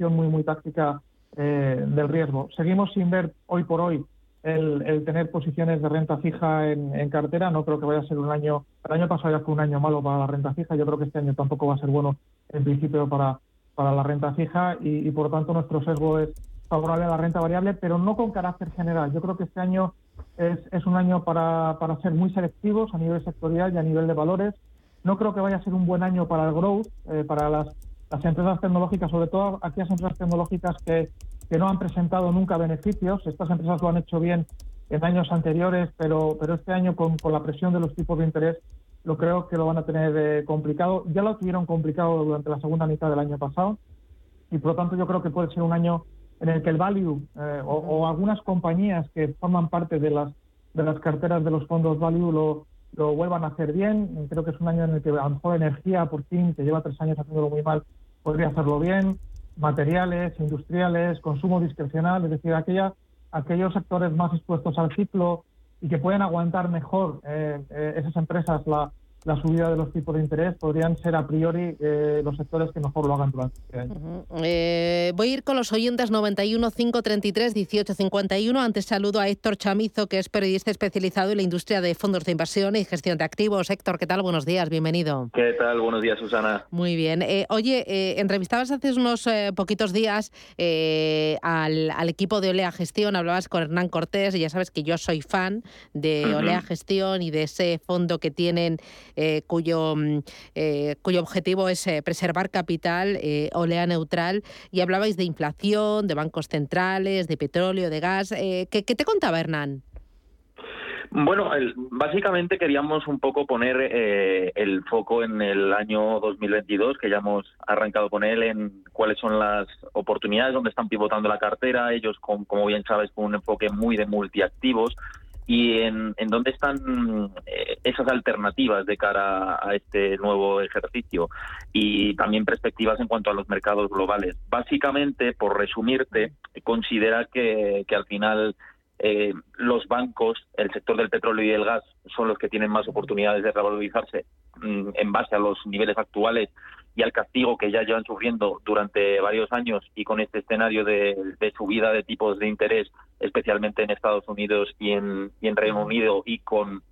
muy, muy táctica del riesgo. Seguimos sin ver hoy por hoy el, tener posiciones de renta fija en, cartera. No creo que vaya a ser un año. El año pasado ya fue un año malo para la renta fija. Yo creo que este año tampoco va a ser bueno en principio para, para la renta fija y, por lo tanto nuestro sesgo es favorable a la renta variable, pero no con carácter general. Yo creo que este año es, es un año para, para ser muy selectivos a nivel sectorial y a nivel de valores. No creo que vaya a ser un buen año para el growth, eh, para las, las empresas tecnológicas, sobre todo aquellas empresas tecnológicas que que no han presentado nunca beneficios. Estas empresas lo han hecho bien en años anteriores, pero, pero este año con, la presión de los tipos de interés lo creo que lo van a tener eh, complicado. Ya lo tuvieron complicado durante la segunda mitad del año pasado y por lo tanto yo creo que puede ser un año en el que el value eh, o, algunas compañías que forman parte de las de las carteras de los fondos value lo, lo vuelvan a hacer bien. Creo que es un año en el que a lo mejor energía por fin, que lleva tres años haciéndolo muy mal, podría hacerlo bien materiales, industriales, consumo discrecional, es decir, aquella, aquellos sectores más expuestos al ciclo y que pueden aguantar mejor eh, eh, esas empresas la, la subida de los tipos de interés podrían ser a priori eh, los sectores que mejor lo hagan durante este año. Eh, voy a ir con los oyentes 91 533 1851. Antes saludo a Héctor Chamizo, que es periodista especializado en la industria de fondos de inversión y gestión de activos. Héctor, ¿qué tal? Buenos días, bienvenido. ¿Qué tal? Buenos días, Susana. Muy bien. Eh, oye, entrevistabas hace unos poquitos días al, al, equipo de Olea Gestión, hablabas con Hernán Cortés y ya sabes que yo soy fan de Olea Gestión y de ese fondo que tienen eh, cuyo, mm, eh, cuyo objetivo es eh, preservar capital, olea neutral, y hablabais de inflación, de bancos centrales, de petróleo, de gas. ¿qué, te contaba Hernán? Bueno, básicamente queríamos un poco poner el foco en el año 2022, que ya hemos arrancado con él, en cuáles son las oportunidades, donde están pivotando la cartera, ellos, como bien sabes, con un enfoque muy de multiactivos, y en, en dónde están eh, esas alternativas de cara a este nuevo ejercicio y también perspectivas en cuanto a los mercados globales. Básicamente, por resumirte, considera que, que al final eh, los bancos, el sector del petróleo y el gas son los que tienen más oportunidades de revalorizarse mm, en base a los niveles actuales y al castigo que ya llevan sufriendo durante varios años y con este escenario de, subida de tipos de interés, especialmente en Estados Unidos y en, Reino Unido, y con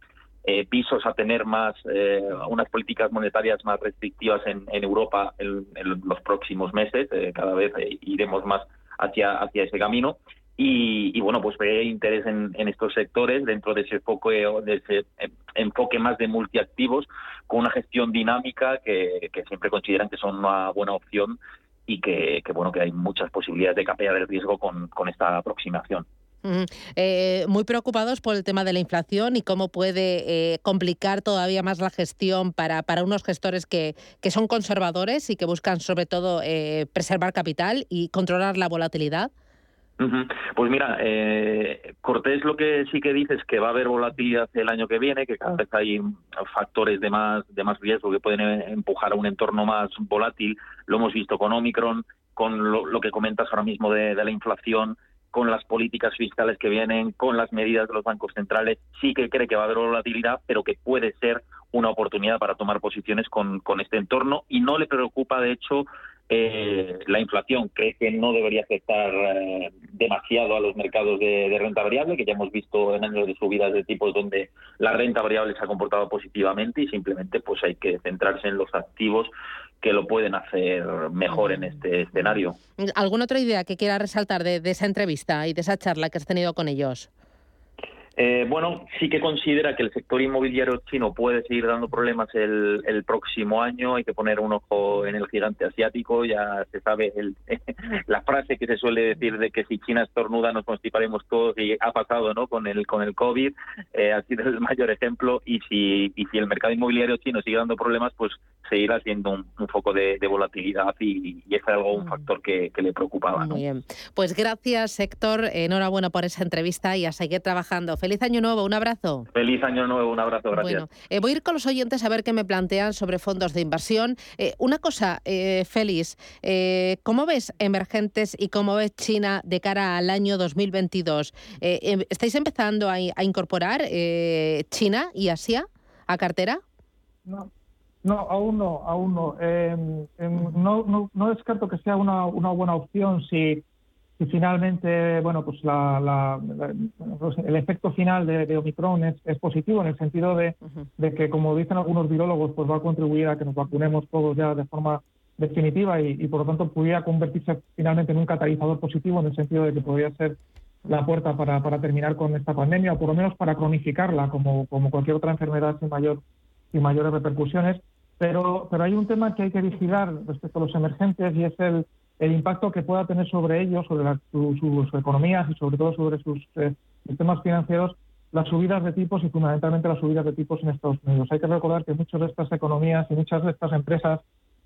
eh, pisos a tener más eh, unas políticas monetarias más restrictivas en, Europa en, los próximos meses, eh, cada vez iremos más hacia ese camino. Y, bueno, pues ve interés en, estos sectores dentro de ese, enfoque, de ese enfoque más de multiactivos con una gestión dinámica que, siempre consideran que son una buena opción y que, bueno que hay muchas posibilidades de capear el riesgo con, esta aproximación. Eh, muy preocupados por el tema de la inflación y cómo puede eh, complicar todavía más la gestión para, para unos gestores que, que son conservadores y que buscan sobre todo eh, preservar capital y controlar la volatilidad. Pues mira, eh, Cortés lo que sí que dice es que va a haber volatilidad el año que viene, que cada vez hay factores de más de más riesgo que pueden empujar a un entorno más volátil. Lo hemos visto con Omicron, con lo, que comentas ahora mismo de, la inflación, con las políticas fiscales que vienen, con las medidas de los bancos centrales. Sí que cree que va a haber volatilidad, pero que puede ser una oportunidad para tomar posiciones con, con este entorno y no le preocupa, de hecho, eh, la inflación cree que no debería afectar eh, demasiado a los mercados de, renta variable, que ya hemos visto en años de subidas de tipos donde la renta variable se ha comportado positivamente y simplemente pues hay que centrarse en los activos que lo pueden hacer mejor en este escenario. ¿Alguna otra idea que quiera resaltar de esa entrevista y de esa charla que has tenido con ellos? Eh, bueno, sí que considera que el sector inmobiliario chino puede seguir dando problemas el, próximo año. Hay que poner un ojo en el gigante asiático. Ya se sabe la frase que se suele decir de que si China estornuda nos constiparemos todos y ha pasado, ¿no? Con el con el COVID eh, ha sido el mayor ejemplo. Y si y si el mercado inmobiliario chino sigue dando problemas, pues seguirá siendo un, foco de, volatilidad y, y, es algo un mm. factor que, le preocupaba. Muy bien. Pues gracias, Héctor. Enhorabuena por esa entrevista y a seguir trabajando. Feliz año nuevo, un abrazo. Feliz año nuevo, un abrazo, gracias. Bueno, eh, voy a ir con los oyentes a ver qué me plantean sobre fondos de inversión. Eh, una cosa, eh, Félix, eh, ¿cómo ves emergentes y cómo ves China de cara al año 2022? Em, ¿Estáis empezando a, incorporar China y Asia a cartera? No. No, aún no, aún no. Em, em, no, no, descarto que sea una, una buena opción si, si finalmente, bueno, pues la, el efecto final de, Omicron es, es, positivo en el sentido de, de, que, como dicen algunos virólogos, pues va a contribuir a que nos vacunemos todos ya de forma definitiva y, y por lo tanto pudiera convertirse finalmente en un catalizador positivo en el sentido de que podría ser la puerta para, para terminar con esta pandemia o por lo menos para cronificarla como, como cualquier otra enfermedad sin mayor sin mayores repercusiones. Pero, pero hay un tema que hay que vigilar respecto a los emergentes y es el, el impacto que pueda tener sobre ellos, sobre sus economías y sobre todo sobre sus eh, sistemas financieros, las subidas de tipos y fundamentalmente las subidas de tipos en Estados Unidos. Hay que recordar que muchas de estas economías y muchas de estas empresas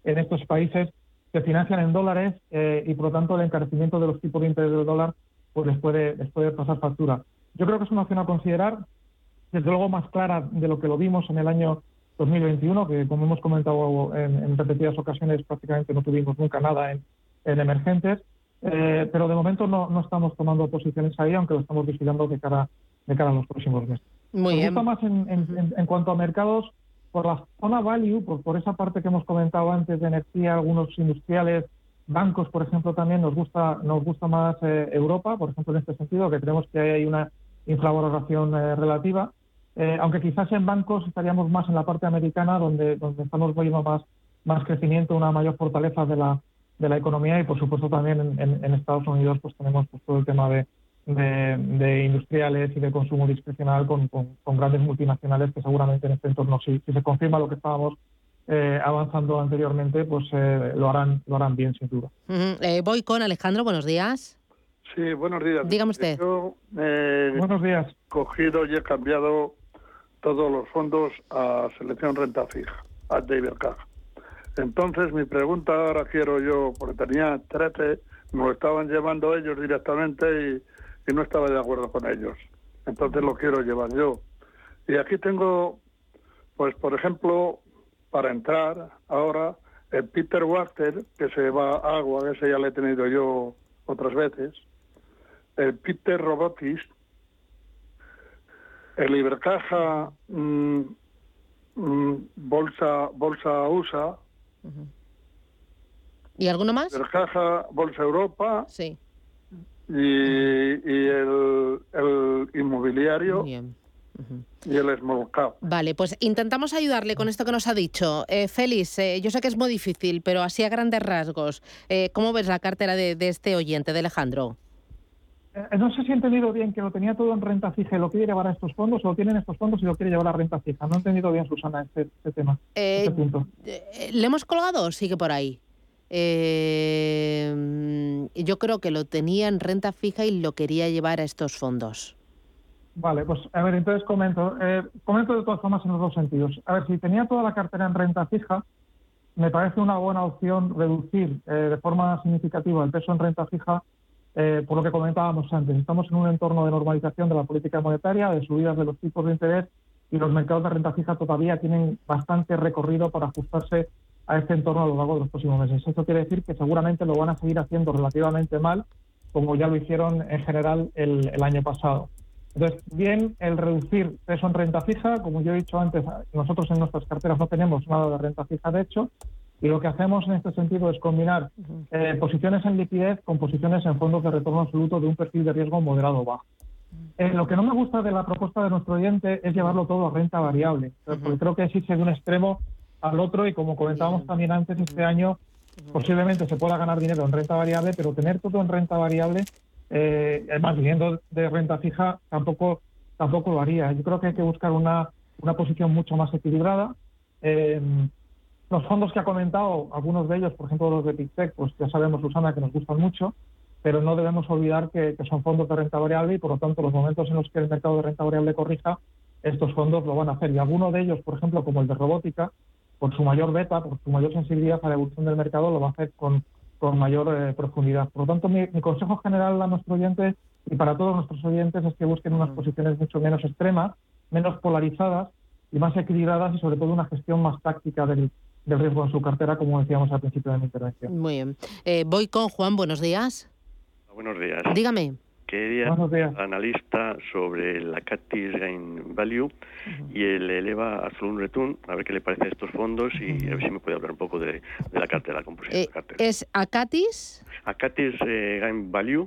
en estos países se financian en dólares eh, y por lo tanto el encarecimiento de los tipos de interés del dólar pues les puede, les puede pasar factura. Yo creo que es una opción a considerar, desde luego más clara de lo que lo vimos en el año 2021, que como hemos comentado en, repetidas ocasiones prácticamente no tuvimos nunca nada en, emergentes, eh, pero de momento no, no, estamos tomando posiciones ahí, aunque lo estamos vigilando de cara, de cara a los próximos meses. Muy Nos bien. gusta más en, en, cuanto a mercados, por la zona value, por, por esa parte que hemos comentado antes de energía, algunos industriales, bancos, por ejemplo, también nos gusta, nos gusta más eh, Europa, por ejemplo, en este sentido, que creemos que hay una infravaloración eh, relativa. Eh, aunque quizás en bancos estaríamos más en la parte americana, donde, donde estamos viendo más, más crecimiento, una mayor fortaleza de la, de la economía y, por supuesto, también en, Estados Unidos pues tenemos pues, todo el tema de, de, industriales y de consumo discrecional con, con, grandes multinacionales que seguramente en este entorno, si, si se confirma lo que estábamos eh, avanzando anteriormente, pues eh, lo harán lo harán bien, sin duda. voy con Alejandro, buenos días. Sí, buenos días. Dígame usted. Yo, buenos días. cogido y he cambiado todos los fondos a selección renta fija, a David Caja. Entonces, mi pregunta ahora quiero yo, porque tenía 13, me lo estaban llevando ellos directamente y, no estaba de acuerdo con ellos. Entonces lo quiero llevar yo. Y aquí tengo, pues, por ejemplo, para entrar ahora, el Peter Wachter, que se va a agua, ese ya lo he tenido yo otras veces, el Peter Robotics, el Ibercaja mm, mm, Bolsa Bolsa USA. ¿Y alguno más? Ibercaja Bolsa Europa. Sí. Y, el, el, inmobiliario. Bien. Y el small cap. Vale, pues intentamos ayudarle con esto que nos ha dicho. Eh, Félix, eh, yo sé que es muy difícil, pero así a grandes rasgos, eh, ¿cómo ves la cartera de, de este oyente, de Alejandro? Eh, no sé si he entendido bien que lo tenía todo en renta fija y lo quiere llevar a estos fondos o lo tiene en estos fondos y lo quiere llevar a renta fija. No he entendido bien, Susana, este, este tema, eh, este punto. Eh, ¿Le hemos colgado o sigue por ahí? yo creo que lo tenía en renta fija y lo quería llevar a estos fondos. Vale, pues a ver, entonces comento. comento de todas formas en los dos sentidos. A ver, si tenía toda la cartera en renta fija, me parece una buena opción reducir de forma significativa el peso en renta fija eh, por lo que comentábamos antes. Estamos en un entorno de normalización de la política monetaria, de subidas de los tipos de interés y los mercados de renta fija todavía tienen bastante recorrido para ajustarse a este entorno a lo largo de los próximos meses. Esto quiere decir que seguramente lo van a seguir haciendo relativamente mal, como ya lo hicieron en general el, el año pasado. Entonces, bien el reducir peso en renta fija, como yo he dicho antes, nosotros en nuestras carteras no tenemos nada de renta fija, de hecho, y lo que hacemos en este sentido es combinar eh, posiciones en liquidez con posiciones en fondos de retorno absoluto de un perfil de riesgo moderado o bajo. Eh, lo que no me gusta de la propuesta de nuestro oyente es llevarlo todo a renta variable, porque creo que existe de un extremo al otro y como comentábamos también antes, este año posiblemente se pueda ganar dinero en renta variable, pero tener todo en renta variable, eh, más viniendo de renta fija, tampoco, tampoco lo haría. Yo creo que hay que buscar una, una posición mucho más equilibrada. Eh, los fondos que ha comentado, algunos de ellos, por ejemplo los de PICTEC, pues ya sabemos, Susana, que nos gustan mucho, pero no debemos olvidar que, son fondos de renta variable y por lo tanto los momentos en los que el mercado de renta variable corrija, estos fondos lo van a hacer. Y alguno de ellos, por ejemplo, como el de robótica, por su mayor beta, por su mayor sensibilidad a la evolución del mercado, lo va a hacer con, con mayor eh, profundidad. Por lo tanto, mi, consejo general a nuestro oyente y para todos nuestros oyentes es que busquen unas posiciones mucho menos extremas, menos polarizadas y más equilibradas y sobre todo una gestión más táctica del, del riesgo en su cartera, como decíamos al principio de mi intervención. Muy bien. Eh, voy con Juan, buenos días. Buenos días. Dígame. Quería analista sobre la Catis Gain Value y el Eleva Absolute Return, a ver qué le parece a estos fondos y a ver si me puede hablar un poco de, la cartera, la composición de la cartera. ¿Es Acatis? Acatis eh, Gain Value.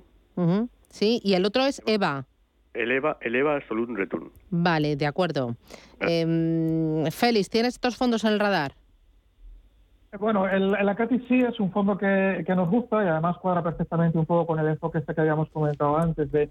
Sí, y el otro es EVA. Eleva, eleva Absolute Return. Vale, de acuerdo. Eh, Félix, ¿tienes estos fondos en el radar? Bueno, el, el Acati sí es un fondo que, nos gusta y además cuadra perfectamente un poco con el enfoque este que habíamos comentado antes de,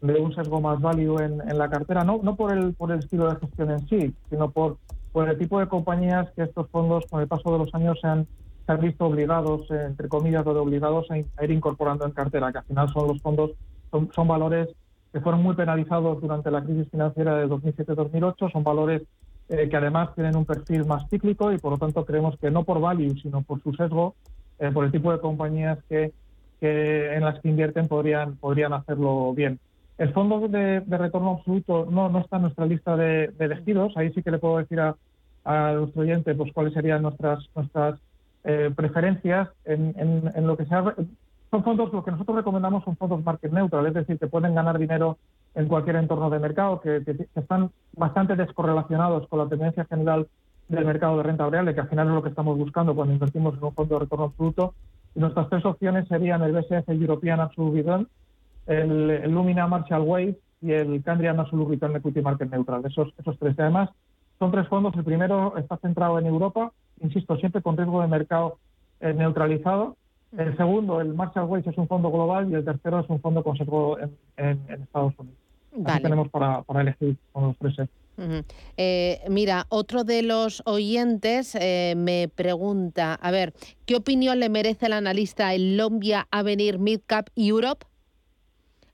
un sesgo más value en, la cartera, no, no por, el, por el estilo de gestión en sí, sino por, por el tipo de compañías que estos fondos con el paso de los años se han, se han visto obligados, entre comillas, o de obligados a, ir incorporando en cartera, que al final son los fondos, son, son valores que fueron muy penalizados durante la crisis financiera de 2007-2008, son valores eh, que además tienen un perfil más cíclico y por lo tanto creemos que no por value, sino por su sesgo, eh, por el tipo de compañías que, que, en las que invierten podrían, podrían hacerlo bien. El fondo de, retorno absoluto no, no está en nuestra lista de, elegidos. Ahí sí que le puedo decir a, a nuestro oyente pues, cuáles serían nuestras, nuestras eh, preferencias en, en, en, lo que sea. Son fondos, lo que nosotros recomendamos son fondos market neutral, es decir, que pueden ganar dinero en cualquier entorno de mercado, que, están bastante descorrelacionados con la tendencia general del mercado de renta variable, que al final es lo que estamos buscando cuando invertimos en un fondo de retorno absoluto. Y nuestras tres opciones serían el BSF European Absolute Return, el, Lumina Marshall Wave y el Candrian Absolute Return Equity Market Neutral. Esos, esos tres. además, son tres fondos. El primero está centrado en Europa, insisto, siempre con riesgo de mercado eh, neutralizado. El segundo, el Marshall Wave, es un fondo global y el tercero es un fondo con en Estados Unidos tenemos para, elegir con los. Eh, mira, otro de los oyentes eh, me pregunta, a ver, ¿qué opinión le merece al analista el Lombia Avenir Midcap Europe?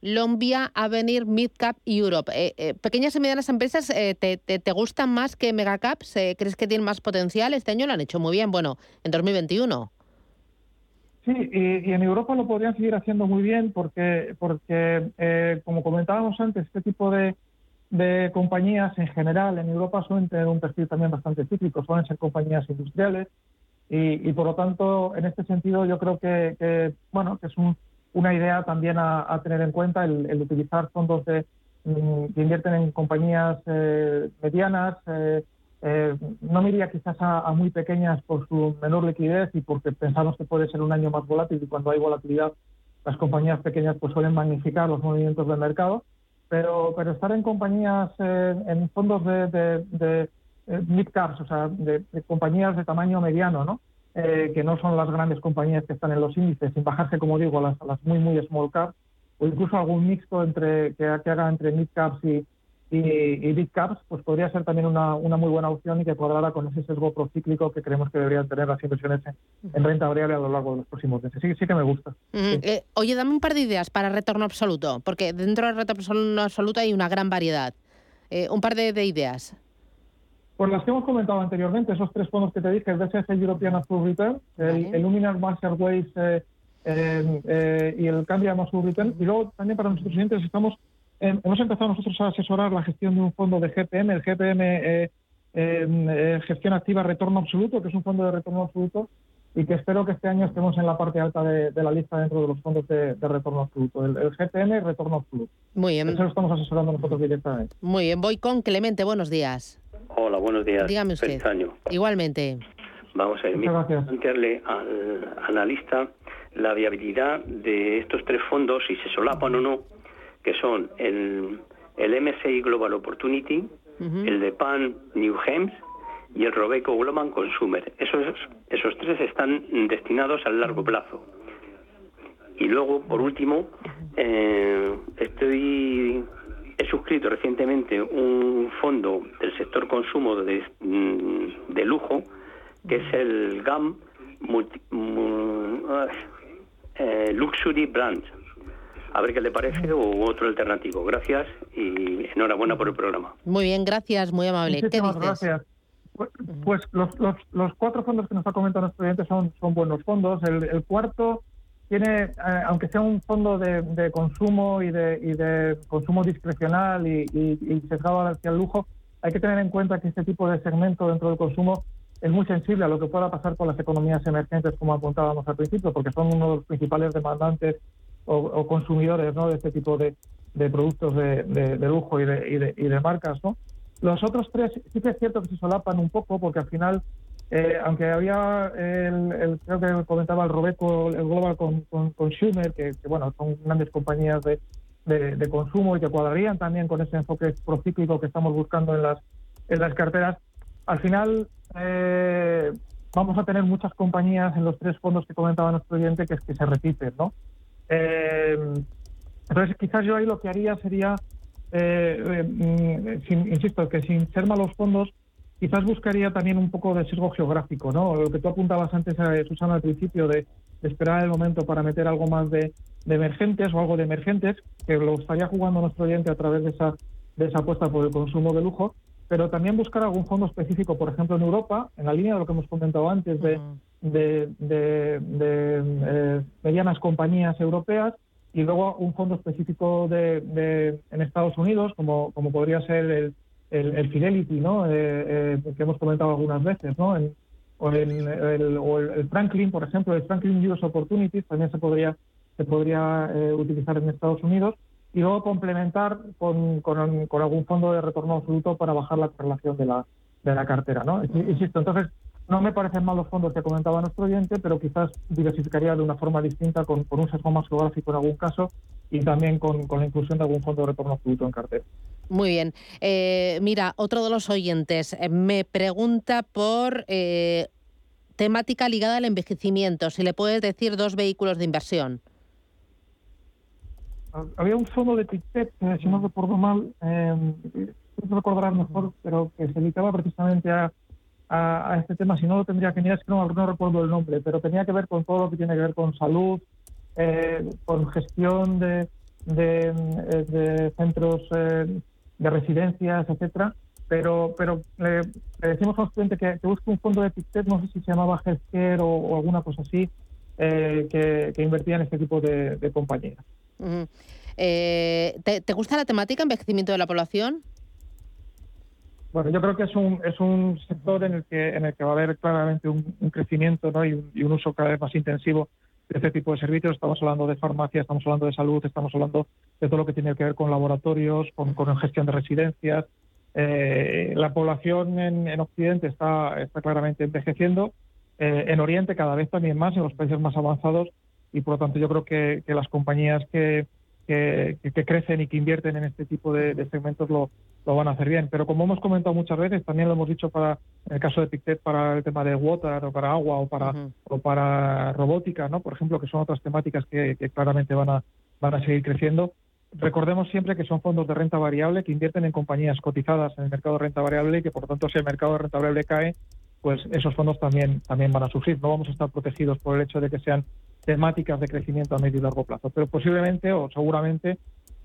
Lombia Avenir Midcap Europe. Eh, pequeñas y medianas empresas, te, te, gustan más que megacaps? ¿Crees que tienen más potencial? Este año lo han hecho muy bien, bueno, en 2021. Sí, y, en Europa lo podrían seguir haciendo muy bien porque, porque eh, como comentábamos antes, este tipo de, compañías en general en Europa suelen tener un perfil también bastante cíclico, suelen ser compañías industriales y, por lo tanto, en este sentido, yo creo que, bueno, que es una idea también a, tener en cuenta el, utilizar fondos de, mm, que invierten en compañías eh, medianas. Eh, eh, no me iría quizás a, muy pequeñas por su menor liquidez y porque pensamos que puede ser un año más volátil y cuando hay volatilidad las compañías pequeñas pues suelen magnificar los movimientos del mercado, pero, pero estar en compañías, eh, en fondos de, de, eh, mid caps, o sea, de, compañías de tamaño mediano, ¿no? que no son las grandes compañías que están en los índices, sin bajarse, como digo, a las, muy, muy small caps, o incluso algún mixto entre que, que haga entre mid caps y, y, Big Caps pues podría ser también una, una, muy buena opción y que cuadrara con ese sesgo procíclico que creemos que deberían tener las inversiones en, renta variable a lo largo de los próximos meses. Sí, sí que me gusta. Eh, oye, dame un par de ideas para retorno absoluto, porque dentro del retorno absoluto hay una gran variedad. Eh, un par de, ideas. Pues las que hemos comentado anteriormente, esos tres fondos que te dije, el DSF European Absolute Return, el, Luminar Master Waves eh, y el Cambia Absolute Return. Y luego también para nuestros clientes estamos hemos empezado nosotros a asesorar la gestión de un fondo de GPM, el GPM eh, em, eh, Gestión Activa Retorno Absoluto, que es un fondo de retorno absoluto y que espero que este año estemos en la parte alta de, la lista dentro de los fondos de, retorno absoluto. El, GPM Retorno Absoluto. Muy bien. Eso lo estamos asesorando nosotros directamente. Muy bien. Voy con Clemente. Buenos días. Hola, buenos días. Dígame usted. Igualmente. Vamos a ir. plantearle al analista la viabilidad de estos tres fondos, si se solapan o no, que son el, el MSI Global Opportunity, el de Pan New Hems y el Robeco Global Consumer. Esos, esos tres están destinados al largo plazo. Y luego, por último, eh, estoy he suscrito recientemente un fondo del sector consumo de, mm, de lujo, que es el GAM eh, Luxury Brands a ver qué le parece o otro alternativo. Gracias y enhorabuena por el programa. Muy bien, gracias, muy amable. ¿Qué dices? gracias. Pues, pues los, los, los, cuatro fondos que nos ha comentado nuestro cliente son, son buenos fondos. El, cuarto tiene, eh, aunque sea un fondo de, consumo y de, y de consumo discrecional y, y, sesgado hacia el lujo, hay que tener en cuenta que este tipo de segmento dentro del consumo es muy sensible a lo que pueda pasar con las economías emergentes, como apuntábamos al principio, porque son uno de los principales demandantes o, consumidores ¿no? de este tipo de, productos de, lujo y de, y, de, marcas. ¿no? Los otros tres sí que es cierto que se solapan un poco porque al final, eh, aunque había, el, creo que comentaba el Robeco, el Global Consumer, que, que bueno, son grandes compañías de, de, consumo y que cuadrarían también con ese enfoque procíclico que estamos buscando en las, en las carteras. Al final, eh, vamos a tener muchas compañías en los tres fondos que comentaba nuestro oyente que, que se repiten, ¿no? Eh, entonces, quizás yo ahí lo que haría sería, eh, mm, insisto, que sin ser malos fondos, quizás buscaría también un poco de sesgo geográfico, ¿no? Lo que tú apuntabas antes, Susana, al principio, de, esperar el momento para meter algo más de, emergentes o algo de emergentes, que lo estaría jugando nuestro oyente a través de esa, de esa apuesta por el consumo de lujo, pero también buscar algún fondo específico, por ejemplo, en Europa, en la línea de lo que hemos comentado antes, de, de, eh, medianas compañías europeas, y luego un fondo específico de, en Estados Unidos, como, como podría ser el, el, Fidelity, ¿no? Eh, eh, que hemos comentado algunas veces, ¿no? o, el, Franklin, por ejemplo, el Franklin US Opportunities también se podría se podría eh, utilizar en Estados Unidos y luego complementar con, con, algún fondo de retorno absoluto para bajar la correlación de la, de la cartera, ¿no? Insisto, entonces no me parecen mal los fondos que comentaba nuestro oyente, pero quizás diversificaría de una forma distinta con, con un sesgo más geográfico en algún caso y también con, con la inclusión de algún fondo de retorno absoluto en cartera. Muy bien. Eh, mira, otro de los oyentes eh, me pregunta por eh, temática ligada al envejecimiento. Si le puedes decir dos vehículos de inversión. Había un fondo de TICTEC, si no recuerdo mal, eh, recordarás mejor, pero que se dedicaba precisamente a, a, este tema. Si no lo tendría que mirar, es que no, recuerdo el nombre, pero tenía que ver con todo lo que tiene que ver con salud, con gestión de, de, centros de residencias, etcétera, pero pero le, decimos a los clientes que, busque un fondo de PICTET, no sé si se llamaba Healthcare o, alguna cosa así, eh, que, invertía en este tipo de, compañías. Eh, ¿te, gusta la temática envejecimiento de la población? Bueno, yo creo que es un, es un sector en el que en el que va a haber claramente un, crecimiento ¿no? y, un, uso cada vez más intensivo de este tipo de servicios. Estamos hablando de farmacia, estamos hablando de salud, estamos hablando de todo lo que tiene que ver con laboratorios, con, gestión de residencias. Eh, la población en, Occidente está, está claramente envejeciendo. Eh, en Oriente cada vez también más, en los países más avanzados. Y por lo tanto yo creo que, las compañías que, que, crecen y que invierten en este tipo de, segmentos lo, lo, van a hacer bien. Pero como hemos comentado muchas veces, también lo hemos dicho para en el caso de Pictet para el tema de water o para agua o para o para robótica, ¿no? Por ejemplo, que son otras temáticas que, claramente van a van a seguir creciendo. Recordemos siempre que son fondos de renta variable que invierten en compañías cotizadas en el mercado de renta variable y que por lo tanto si el mercado de renta variable cae, pues esos fondos también también van a sufrir. No vamos a estar protegidos por el hecho de que sean temáticas de crecimiento a medio y largo plazo. Pero posiblemente o seguramente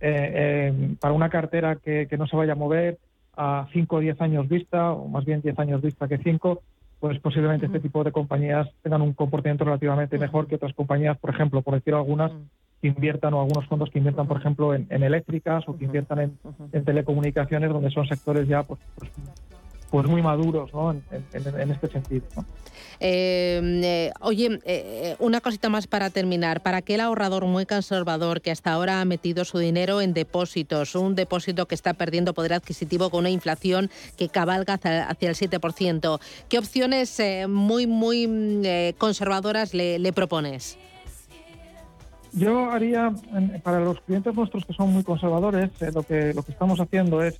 eh, eh, para una cartera que, no se vaya a mover a 5 o 10 años vista, o más bien 10 años vista que 5, pues posiblemente este tipo de compañías tengan un comportamiento relativamente mejor que otras compañías, por ejemplo, por decir algunas, que inviertan o algunos fondos que inviertan, por ejemplo, en, eléctricas o que inviertan en, telecomunicaciones, donde son sectores ya pues, pues, pues muy maduros ¿no? en, este sentido. Em, eh, oye, eh, una cosita más para terminar. Para aquel ahorrador muy conservador que hasta ahora ha metido su dinero en depósitos, un depósito que está perdiendo poder adquisitivo con una inflación que cabalga hacia, el 7%, ¿qué opciones eh, muy, muy mm, conservadoras le, propones? Yo haría, para los clientes nuestros que son muy conservadores, lo, que, lo que estamos haciendo es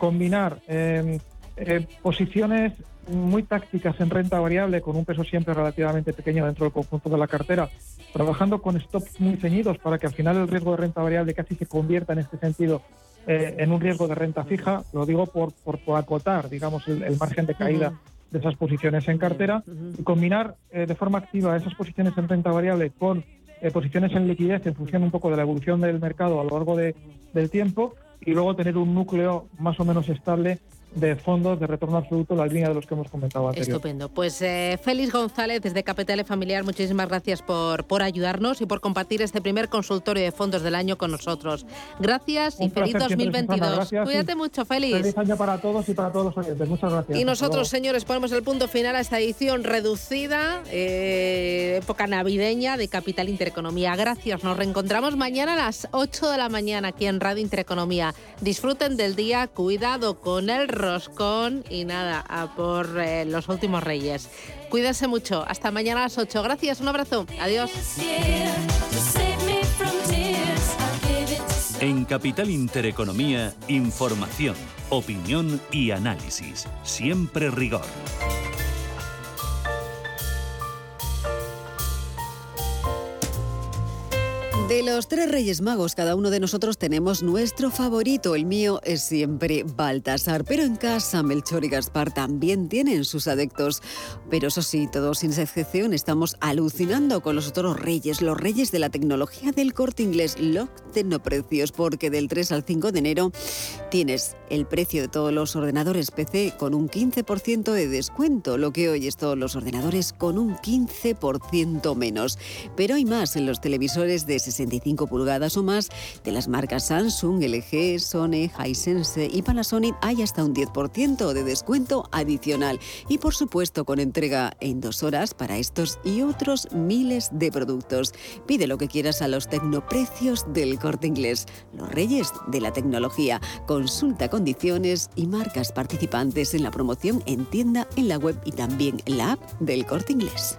combinar em, eh, posiciones muy tácticas en renta variable, con un peso siempre relativamente pequeño dentro del conjunto de la cartera, trabajando con stops muy ceñidos para que al final el riesgo de renta variable casi se convierta en este sentido eh, en un riesgo de renta fija. Lo digo por, por, acotar, digamos, el, margen de caída de esas posiciones en cartera y combinar eh, de forma activa esas posiciones en renta variable con posiciones en liquidez en función un poco de la evolución del mercado a lo largo de, del tiempo y luego tener un núcleo más o menos estable de fondos de retorno absoluto, la línea de los que hemos comentado antes. Estupendo. Pues eh, Félix González, desde Capital Familiar, muchísimas gracias por, por ayudarnos y por compartir este primer consultorio de fondos del año con nosotros. Gracias y feliz 2022. Cuídate mucho, Félix. Feliz año para todos y para todos los oyentes. Muchas gracias. Y nosotros, señores, ponemos el punto final a esta edición reducida, eh, época navideña de Capital Intereconomía. Gracias. Nos reencontramos mañana a las 8 de la mañana aquí en Radio Intereconomía. Disfruten del día, cuidado con el roscón y nada, a por eh, los últimos reyes. Cuídense mucho. Hasta mañana a las 8. Gracias, un abrazo. Adiós. En Capital Intereconomía, información, opinión y análisis. Siempre rigor. De los tres Reyes Magos, cada uno de nosotros tenemos nuestro favorito. El mío es siempre Baltasar, pero en casa Melchor y Gaspar también tienen sus adeptos. Pero eso sí, todos sin excepción estamos alucinando con los otros reyes, los reyes de la tecnología del corte inglés, los tecnoprecios, porque del 3 al 5 de enero tienes el precio de todos los ordenadores PC con un 15% de descuento, lo que hoy es todos los ordenadores con un 15% menos. Pero hay más en los televisores de 60 pulgadas o más de las marcas Samsung, LG, Sony, Hisense y Panasonic hay hasta un 10% de descuento adicional y por supuesto con entrega en dos horas para estos y otros miles de productos. Pide lo que quieras a los tecnoprecios del corte inglés, los reyes de la tecnología. Consulta condiciones y marcas participantes en la promoción en tienda, en la web y también en la app del corte inglés.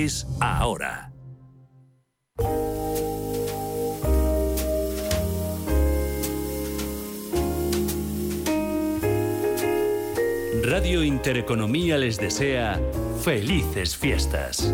ahora. Radio Intereconomía les desea felices fiestas.